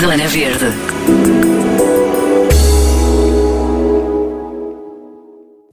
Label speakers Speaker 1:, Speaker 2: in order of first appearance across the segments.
Speaker 1: Zona Verde.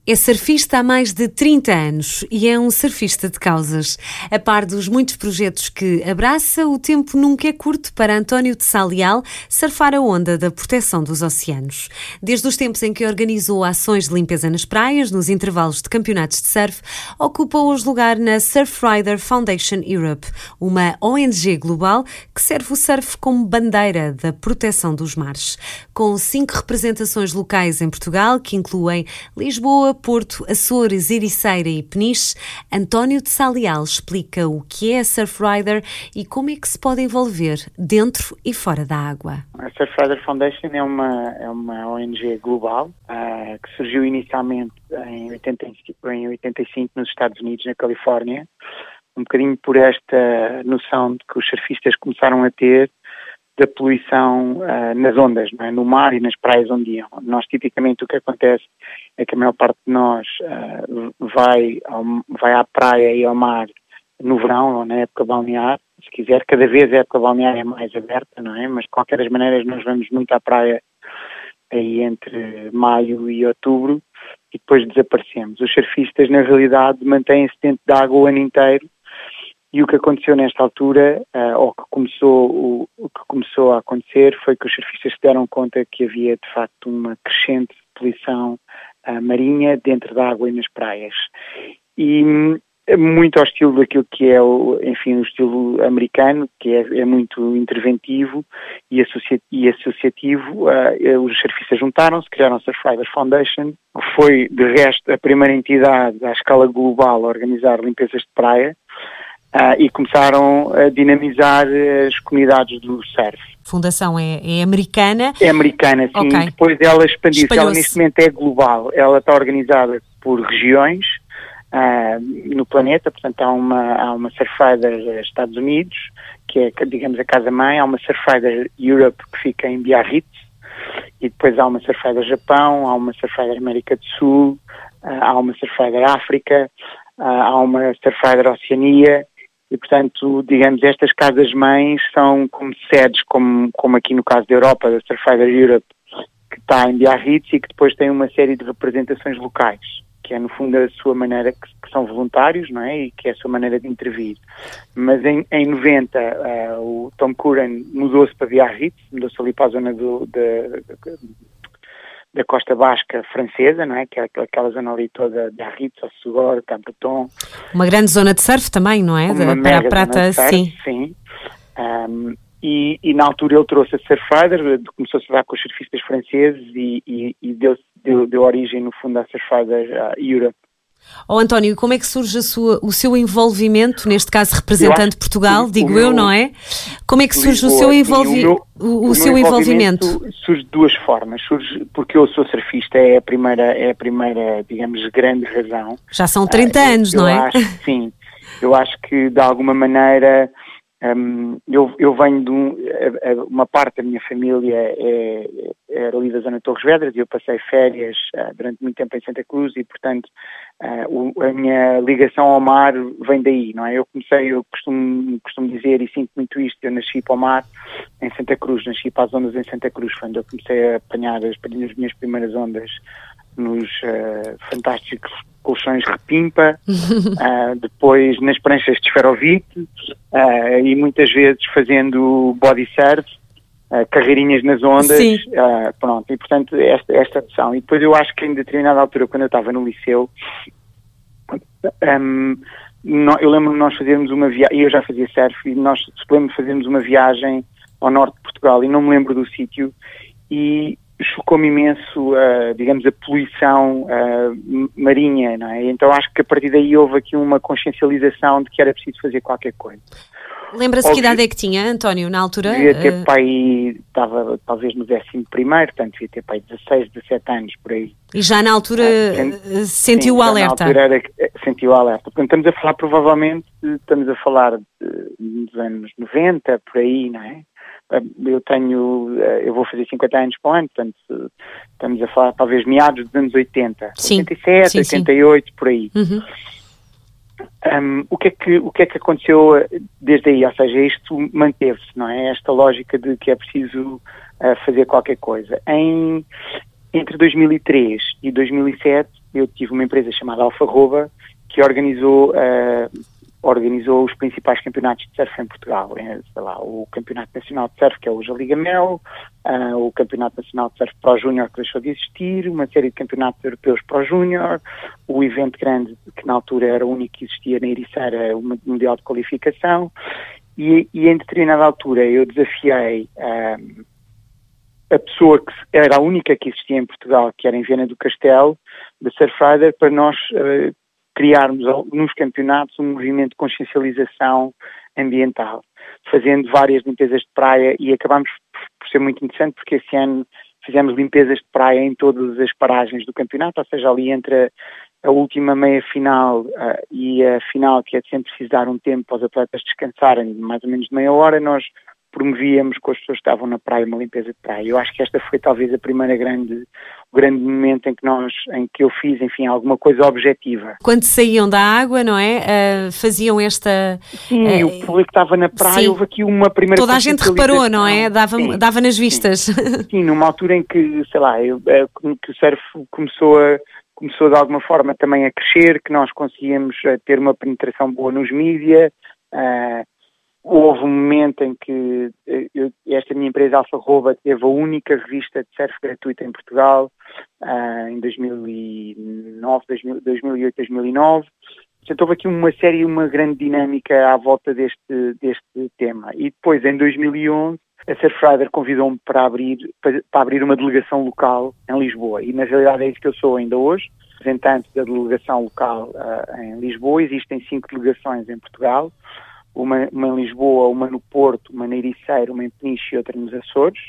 Speaker 2: É surfista há mais de 30 anos e é um surfista de causas. A par dos muitos projetos que abraça, o tempo nunca é curto para António de Salial surfar a onda da proteção dos oceanos. Desde os tempos em que organizou ações de limpeza nas praias, nos intervalos de campeonatos de surf, ocupa hoje lugar na Surfrider Foundation Europe, uma ONG global que serve o surf como bandeira da proteção dos mares. Com cinco representações locais em Portugal, que incluem Lisboa, Porto, Açores, Ericeira e Peniche, António de Salial explica o que é a Surfrider e como é que se pode envolver dentro e fora da água.
Speaker 3: A Surfrider Foundation é uma, é uma ONG global uh, que surgiu inicialmente em 85, em 85 nos Estados Unidos, na Califórnia, um bocadinho por esta noção de que os surfistas começaram a ter da poluição uh, nas ondas, é? no mar e nas praias onde iam. Nós, tipicamente, o que acontece é que a maior parte de nós uh, vai, ao, vai à praia e ao mar no verão ou na época balnear, se quiser, cada vez a época balnear é mais aberta, não é? Mas de qualquer das maneiras nós vamos muito à praia aí entre maio e outubro e depois desaparecemos. Os surfistas, na realidade, mantêm-se dentro da água o ano inteiro e o que aconteceu nesta altura, uh, ou que começou, o, o, que começou a acontecer, foi que os surfistas se deram conta que havia de facto uma crescente poluição uh, marinha dentro da água e nas praias. E é muito ao estilo daquilo que é, o, enfim, o estilo americano, que é, é muito interventivo e, associa e associativo. Uh, os surfistas juntaram-se, criaram a Surfrider Foundation. Foi, de resto, a primeira entidade à escala global a organizar limpezas de praia. Uh, e começaram a dinamizar as comunidades do surf.
Speaker 2: Fundação é, é americana?
Speaker 3: É americana, sim. Okay. Depois ela expandiu-se. Ela neste momento é global. Ela está organizada por regiões uh, no planeta. Portanto, há uma, há uma Surfrider Estados Unidos, que é, digamos, a casa-mãe. Há uma Surfrider Europe, que fica em Biarritz. E depois há uma Surfrider Japão, há uma Surfrider América do Sul, uh, há uma Surfrider África, há uma Surfrider Oceania e, portanto, digamos, estas casas-mães são como sedes, como, como aqui no caso da Europa, da Surfrider Europe, que está em Biarritz e que depois tem uma série de representações locais, que é, no fundo, a sua maneira, que, que são voluntários, não é? E que é a sua maneira de intervir. Mas em, em 90, uh, o Tom Curran mudou-se para Biarritz, mudou-se ali para a zona do, de, da costa basca francesa, não é? Que é aquela zona ali toda de Arritz, Segor, Cabreton.
Speaker 2: Uma grande zona de surf também, não é?
Speaker 3: Uma
Speaker 2: para
Speaker 3: a prata, surf, sim. Sim. Um, e, e, na altura ele trouxe a Surfrider, começou-se a dar com os surfistas franceses e, e, e deu, deu, deu, origem, no fundo, à Surfrider Europe.
Speaker 2: Oh, António, como é que surge sua, o seu envolvimento, neste caso representante Portugal, digo eu, não é? Como é que surge Lisboa, o seu, envolvi o, meu, o, o seu envolvimento, envolvimento?
Speaker 3: Surge de duas formas. Surge porque eu sou surfista, é a primeira, é a primeira digamos, grande razão.
Speaker 2: Já são 30 uh, ah, anos, não
Speaker 3: é? Acho, sim. Eu acho que, de alguma maneira, um, eu, eu, venho de um, uma parte da minha família é, é ali da zona de Torres Vedras e eu passei férias uh, durante muito tempo em Santa Cruz e, portanto, uh, o, a minha ligação ao mar vem daí, não é? Eu comecei, eu costumo, costumo dizer e sinto muito isto, eu nasci para o mar em Santa Cruz, nasci para as ondas em Santa Cruz, quando eu comecei a apanhar as, as minhas primeiras ondas nos uh, fantásticos colchões repimpa, uh, depois nas pranchas de esferovite uh, e muitas vezes fazendo body surf, carreirinhas nas ondas, pronto, e portanto esta, esta opção. E depois eu acho que em determinada altura, quando eu estava no liceu, um, eu lembro nós fazermos uma viagem, eu já fazia surf, e nós lembro de fazermos uma viagem ao norte de Portugal e não me lembro do sítio e chocou-me imenso, uh, digamos, a poluição uh, marinha, não é? Então acho que a partir daí houve aqui uma consciencialização de que era preciso fazer qualquer coisa.
Speaker 2: Lembra-se que idade é que tinha, António, na altura?
Speaker 3: Devia ter uh... pai, estava talvez no décimo primeiro, portanto devia ter pai 16, 17 anos, por aí.
Speaker 2: E já na altura uh, sentiu sim, o alerta?
Speaker 3: na altura era, sentiu o alerta. Portanto, estamos a falar provavelmente, estamos a falar de, dos anos 90, por aí, não é? Eu tenho, eu vou fazer 50 anos para o ano, portanto estamos a falar talvez meados dos anos 80,
Speaker 2: sim,
Speaker 3: 87,
Speaker 2: sim,
Speaker 3: 88, sim. por aí.
Speaker 2: Uhum.
Speaker 3: Um, o, que é que, o que é que aconteceu desde aí? Ou seja, isto manteve-se, não é? Esta lógica de que é preciso uh, fazer qualquer coisa. Em, entre 2003 e 2007, eu tive uma empresa chamada Alfarroba que organizou uh, organizou os principais campeonatos de surf em Portugal. É, sei lá, o Campeonato Nacional de Surf, que é hoje a Liga Mel, uh, o Campeonato Nacional de Surf Pro Júnior, que deixou de existir, uma série de campeonatos europeus Pro Júnior, o evento grande, que na altura era o único que existia na Ericeira, o Mundial de Qualificação, e, e em determinada altura eu desafiei uh, a pessoa que era a única que existia em Portugal, que era em Viena do Castelo, da Surfrider, para nós uh, criarmos nos campeonatos um movimento de consciencialização ambiental, fazendo várias limpezas de praia e acabamos por ser muito interessante porque esse ano fizemos limpezas de praia em todas as paragens do campeonato, ou seja, ali entre a, última meia final uh, e a final, que é sempre preciso dar um tempo para os atletas descansarem, mais ou menos de meia hora, nós promovíamos com as pessoas que estavam na praia uma limpeza de praia. Eu acho que esta foi talvez a primeira grande, o grande momento em que nós, em que eu fiz, enfim, alguma coisa objetiva.
Speaker 2: Quando saíam da água, não é? Uh, faziam esta.
Speaker 3: Sim, uh, o público estava na praia, sim. houve aqui uma primeira.
Speaker 2: Toda a gente reparou, não é? Dava, sim, dava nas vistas.
Speaker 3: Sim, sim, numa altura em que, sei lá, eu, eh, que o surf começou a começou de alguma forma também a crescer, que nós conseguíamos ter uma penetração boa nos mídias, uh, houve um momento em que eh, eu, esta minha empresa Alfa Roba teve a única revista de surf gratuita em Portugal uh, em 2009, 2008, 2009. Portanto, houve aqui uma série, uma grande dinâmica à volta deste, deste tema. E depois, em 2011, a Surfrider convidou-me para abrir, para, para, abrir uma delegação local em Lisboa. E, na realidade, é isso que eu sou ainda hoje, representante da delegação local uh, em Lisboa. Existem cinco delegações em Portugal uma, uma, em Lisboa, uma no Porto, uma na Ericeira, uma em Peniche e outra nos Açores,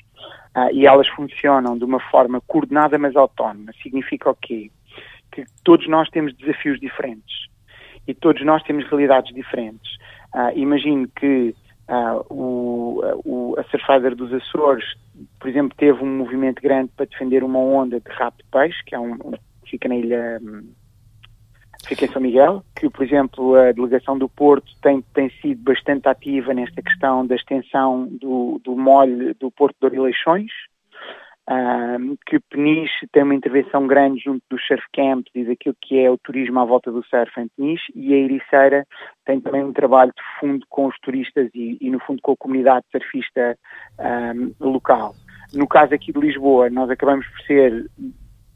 Speaker 3: uh, e elas funcionam de uma forma coordenada mas autónoma. Significa o quê? Que todos nós temos desafios diferentes e todos nós temos realidades diferentes. Uh, imagino que uh, o, o, a Surfider dos Açores, por exemplo, teve um movimento grande para defender uma onda de rapto de peixe, que é um, um fica na ilha hum, fica em São Miguel, que, por exemplo, a delegação do Porto tem, tem sido bastante ativa nesta questão da extensão do, do molho do Porto de Orileixões, um, que Peniche tem uma intervenção grande junto dos surf camps e daquilo que é o turismo à volta do surf em Peniche, e a Ericeira tem também um trabalho de fundo com os turistas e, e no fundo, com a comunidade surfista um, local. No caso aqui de Lisboa, nós acabamos por ser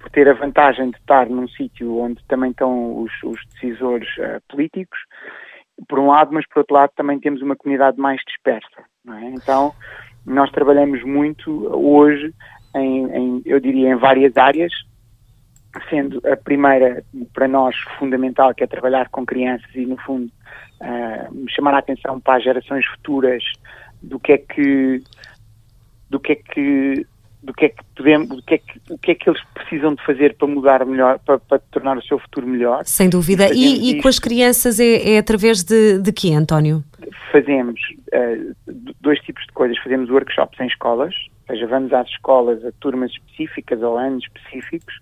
Speaker 3: por ter a vantagem de estar num sítio onde também estão os, os decisores uh, políticos, por um lado, mas por outro lado também temos uma comunidade mais dispersa. É? Então, nós trabalhamos muito hoje, em, em, eu diria, em várias áreas, sendo a primeira para nós fundamental, que é trabalhar com crianças e, no fundo, uh, chamar a atenção para as gerações futuras do que é que do que é que do que é que podemos, do que é que, o que é que eles precisam de fazer para mudar melhor, para, para tornar o seu futuro melhor.
Speaker 2: Sem dúvida. E, e com as crianças é, é através de, de quê, António?
Speaker 3: Fazemos uh, dois tipos de coisas. Fazemos workshops em escolas, ou seja, vamos às escolas a turmas específicas ou anos específicos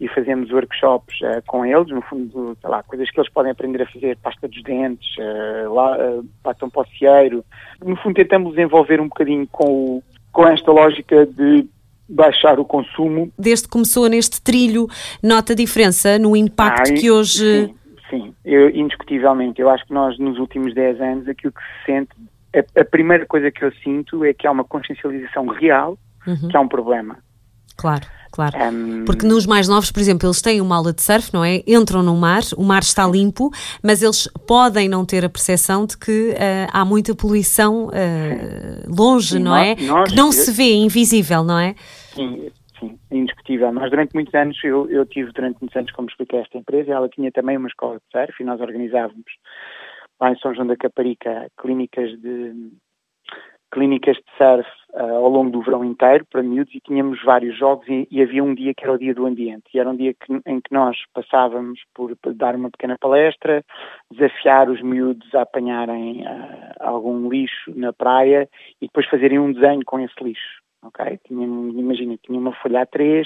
Speaker 3: e fazemos workshops uh, com eles, no fundo, sei lá, coisas que eles podem aprender a fazer, pasta dos dentes, uh, lá, uh, batom pocieiro. No fundo, tentamos desenvolver um bocadinho com, o, com esta lógica de baixar o consumo.
Speaker 2: Desde que começou neste trilho, nota a diferença no impacto ah, que hoje.
Speaker 3: Sim, sim eu, indiscutivelmente. Eu acho que nós, nos últimos 10 anos, aquilo que se sente. A, a primeira coisa que eu sinto é que há uma consciencialização real uhum. que há um problema.
Speaker 2: Claro. Claro, um... porque nos mais novos, por exemplo, eles têm uma aula de surf, não é? Entram no mar, o mar está limpo, mas eles podem não ter a percepção de que uh, há muita poluição uh, longe, Sim, não nós, é? Nós, que não eu... se vê, invisível, não é?
Speaker 3: Sim, sim, é indiscutível. Nós durante muitos anos, eu, eu tive durante muitos anos, como expliquei esta empresa, ela tinha também uma escola de surf e nós organizávamos lá em São João da Caparica clínicas de clínicas de surf uh, ao longo do verão inteiro para miúdos e tínhamos vários jogos e, e, havia um dia que era o dia do ambiente e era um dia que, em que nós passávamos por, dar uma pequena palestra, desafiar os miúdos a apanharem uh, algum lixo na praia e depois fazerem um desenho com esse lixo ok? Tinha, imagina, tinha uma folha A3,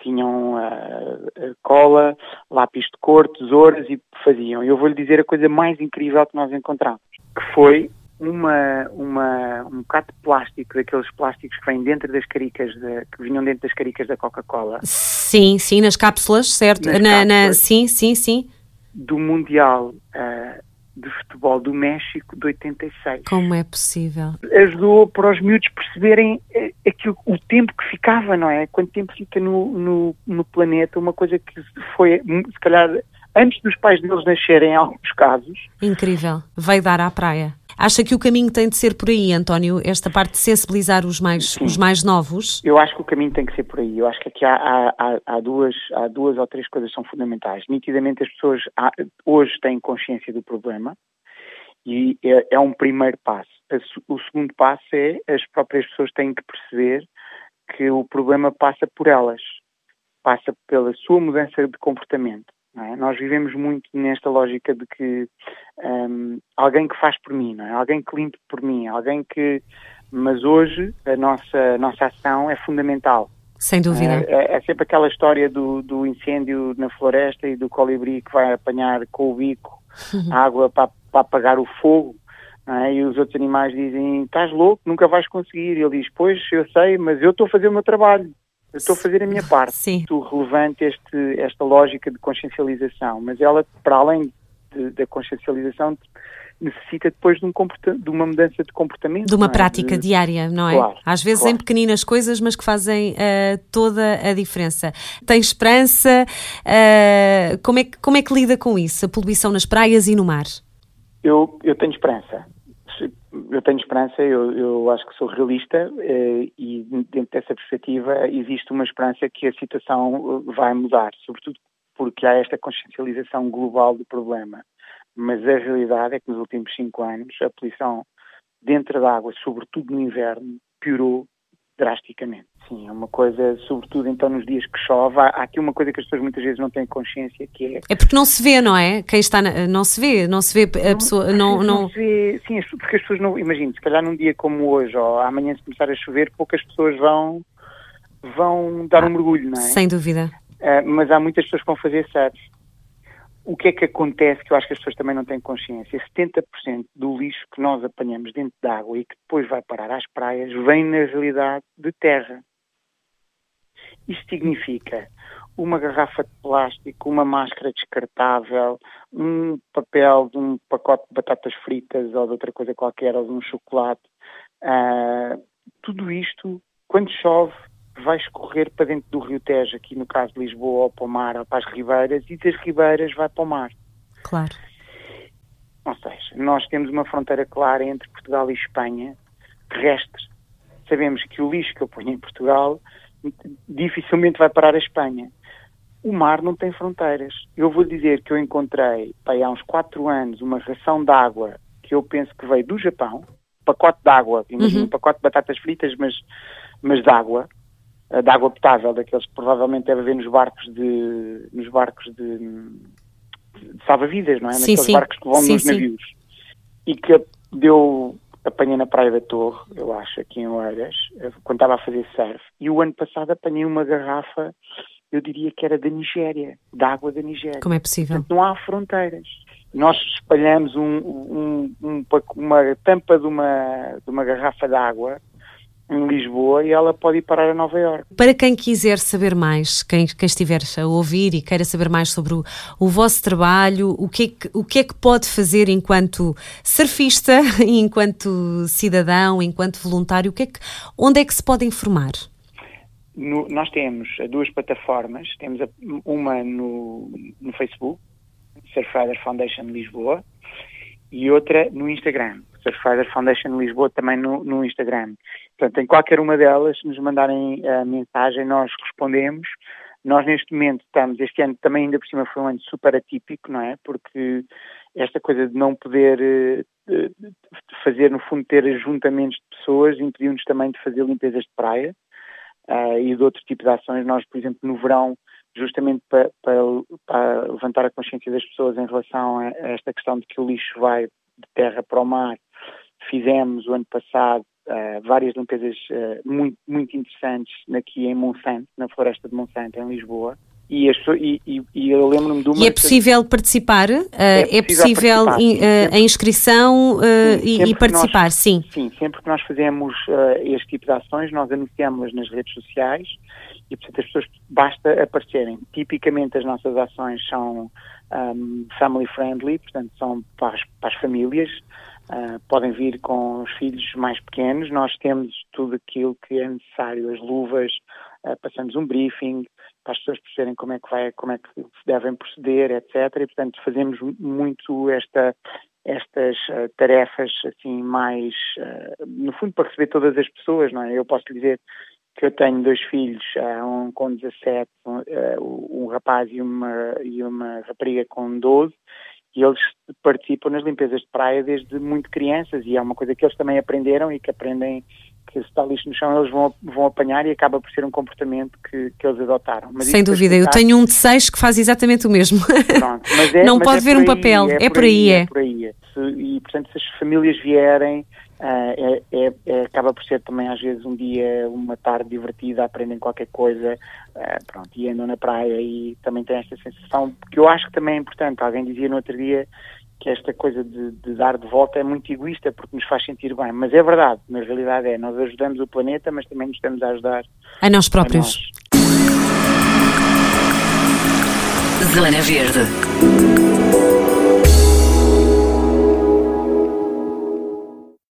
Speaker 3: tinham uh, cola, lápis de cor, tesouras e faziam. Eu vou-lhe dizer a coisa mais incrível que nós encontramos, que foi uma, uma, um bocado de plástico, daqueles plásticos que vêm dentro das caricas, de, que vinham dentro das caricas da Coca-Cola.
Speaker 2: Sim, sim, nas cápsulas, certo?
Speaker 3: Nas
Speaker 2: na,
Speaker 3: cápsulas.
Speaker 2: Na, sim, sim, sim.
Speaker 3: Do Mundial uh, de Futebol do México de 86.
Speaker 2: Como é possível?
Speaker 3: Ajudou para os miúdos perceberem eh, aquilo, o tempo que ficava, não é? Quanto tempo fica no, no, no planeta, uma coisa que foi, se calhar, antes dos pais deles nascerem, em alguns casos.
Speaker 2: Incrível. Veio dar à praia. Acha que o caminho tem de ser por aí, António? Esta parte de sensibilizar os mais, os mais novos?
Speaker 3: Eu acho que o caminho tem que ser por aí. Eu acho que aqui há, há, há, duas, há duas ou três coisas que são fundamentais. Nitidamente as pessoas hoje têm consciência do problema e é, é um primeiro passo. O segundo passo é as próprias pessoas têm que perceber que o problema passa por elas, passa pela sua mudança de comportamento. É? Nós vivemos muito nesta lógica de que um, alguém que faz por mim, é? alguém que limpe por mim, alguém que. Mas hoje a nossa, a nossa ação é fundamental.
Speaker 2: Sem dúvida.
Speaker 3: É, é, sempre aquela história do, do, incêndio na floresta e do colibri que vai apanhar com o bico uhum. água para, para apagar o fogo. É? E os outros animais dizem: Estás louco, nunca vais conseguir. E ele diz: Pois, eu sei, mas eu estou a fazer o meu trabalho. Eu estou a fazer a minha parte.
Speaker 2: Sim.
Speaker 3: Muito relevante este, esta lógica de consciencialização, mas ela, para além da consciencialização, necessita depois de, um de, uma mudança de comportamento.
Speaker 2: De uma é? prática de... diária, não é?
Speaker 3: Claro,
Speaker 2: Às vezes
Speaker 3: claro.
Speaker 2: em pequeninas coisas, mas que fazem uh, toda a diferença. Tem esperança? Uh, como, é que, como é que lida com isso? A poluição nas praias e no mar?
Speaker 3: Eu, eu tenho esperança eu tenho esperança, eu, eu acho que sou realista eh, e dentro dessa perspectiva existe uma esperança que a situação eh, vai mudar, sobretudo porque há esta consciencialização global do problema. Mas a realidade é que nos últimos cinco anos a poluição dentro da água, sobretudo no inverno, piorou drasticamente. Sim, é uma coisa, sobretudo então nos dias que chove, há, aqui uma coisa que as pessoas muitas vezes não têm consciência que é...
Speaker 2: É porque não se vê, não é? Quem está, na, não se vê, não se vê a pessoa, não...
Speaker 3: Não, não... se vê, sim, porque as pessoas não, imagino, se calhar num dia como hoje ou amanhã se começar a chover, poucas pessoas vão, vão dar um mergulho, não é?
Speaker 2: Sem dúvida.
Speaker 3: Uh, mas há muitas pessoas que vão fazer surf o que é que acontece que eu acho que as pessoas também não têm consciência? 70% do lixo que nós apanhamos dentro da água e que depois vai parar às praias vem na realidade de terra. Isto significa uma garrafa de plástico, uma máscara descartável, um papel de um pacote de batatas fritas ou de outra coisa qualquer, ou de um chocolate. Uh, tudo isto, quando chove, vai escorrer para dentro do Rio Tejo, aqui no caso de Lisboa, ou para o mar, ou para as ribeiras, e das ribeiras vai para o mar.
Speaker 2: Claro.
Speaker 3: Ou seja, nós temos uma fronteira clara entre Portugal e Espanha, terrestre. Sabemos que o lixo que eu ponho em Portugal dificilmente vai parar a Espanha. O mar não tem fronteiras. Eu vou dizer que eu encontrei, há uns quatro anos, uma ração de água que eu penso que veio do Japão, pacote de água, imagina uhum. um pacote de batatas fritas, mas, mas de água, de água potável, daqueles que provavelmente deve haver nos barcos de nos barcos de, de salva-vidas, não é?
Speaker 2: Sim,
Speaker 3: Naqueles
Speaker 2: sim.
Speaker 3: barcos que vão
Speaker 2: sim,
Speaker 3: nos navios. E que deu apanhei na Praia da Torre, eu acho, aqui em Oeiras, eh, quando estava a fazer surf. E o ano passado apanhei uma garrafa, eu diria que era da Nigéria, da água da Nigéria.
Speaker 2: Como é possível?
Speaker 3: Portanto, não há fronteiras. Nós espalhamos um, um, um, uma tampa de uma, de uma garrafa de água em Lisboa e ela pode ir parar a Nova Iorque.
Speaker 2: Para quem quiser saber mais, quem, quem estiver a ouvir e queira saber mais sobre o, o vosso trabalho, o que, é que, o que é que pode fazer enquanto surfista, enquanto cidadão, enquanto voluntário, o que é que, onde é que se pode informar?
Speaker 3: No, nós temos duas plataformas, temos a, uma no, no Facebook, Surfrider Foundation Lisboa, e outra no Instagram, Surfrider Foundation Lisboa também no, no Instagram. Portanto, em qualquer uma delas, se nos mandarem a mensagem, nós respondemos. Nós, neste momento, estamos, este ano também ainda por cima foi um ano super atípico, não é? Porque esta coisa de não poder de fazer, no fundo, ter ajuntamentos de pessoas impediu-nos também de fazer limpezas de praia uh, e de outro tipo de ações. Nós, por exemplo, no verão, justamente para, para, para levantar a consciência das pessoas em relação a esta questão de que o lixo vai de terra para o mar, fizemos o ano passado uh, várias limpezas uh, muito, muito interessantes aqui em Monsanto, na floresta de Monsanto, em Lisboa. E, e, e, e eu lembro-me de uma.
Speaker 2: E é possível participar? É, é possível, participar, in, uh, a inscrição sim, e, participar,
Speaker 3: nós,
Speaker 2: sim.
Speaker 3: Sim, sempre que nós fazemos este tipo de ações, nós anunciamos-las nas redes sociais e, portanto, as pessoas basta aparecerem. Tipicamente, as nossas ações são um, family friendly, portanto, são para as, para as famílias. Uh, podem vir com os filhos mais pequenos. Nós temos tudo aquilo que é necessário, as luvas, uh, passamos um briefing para as pessoas perceberem como é que vai, como é que se devem proceder, etc. E portanto fazemos muito esta estas uh, tarefas assim mais, no fundo para receber todas as pessoas, não é? Eu posso dizer que eu tenho dois filhos, um com 17, um, um rapaz e uma, e uma rapariga com 12, e eles participam nas limpezas de praia desde muito crianças e é uma coisa que eles também aprenderam e que aprendem que se está lixo no chão eles vão, vão apanhar e acaba por ser um comportamento que, que eles adotaram.
Speaker 2: Mas Sem dúvida, eu tenho um de seis que faz exatamente o mesmo. Pronto, é, Não pode é ver um papel, é, é por aí.
Speaker 3: É, por aí, é. E portanto se as famílias vierem Uh, é, é, acaba por ser também às vezes um dia, uma tarde divertida, aprendem qualquer coisa, uh, pronto, e andam na praia e também tem esta sensação, que eu acho que também é importante. Alguém dizia no outro dia que esta coisa de, de, dar de volta é muito egoísta porque nos faz sentir bem, mas é verdade, na realidade é, nós ajudamos o planeta, mas também nos estamos a ajudar
Speaker 2: a nós próprios. A nós. Zona Verde.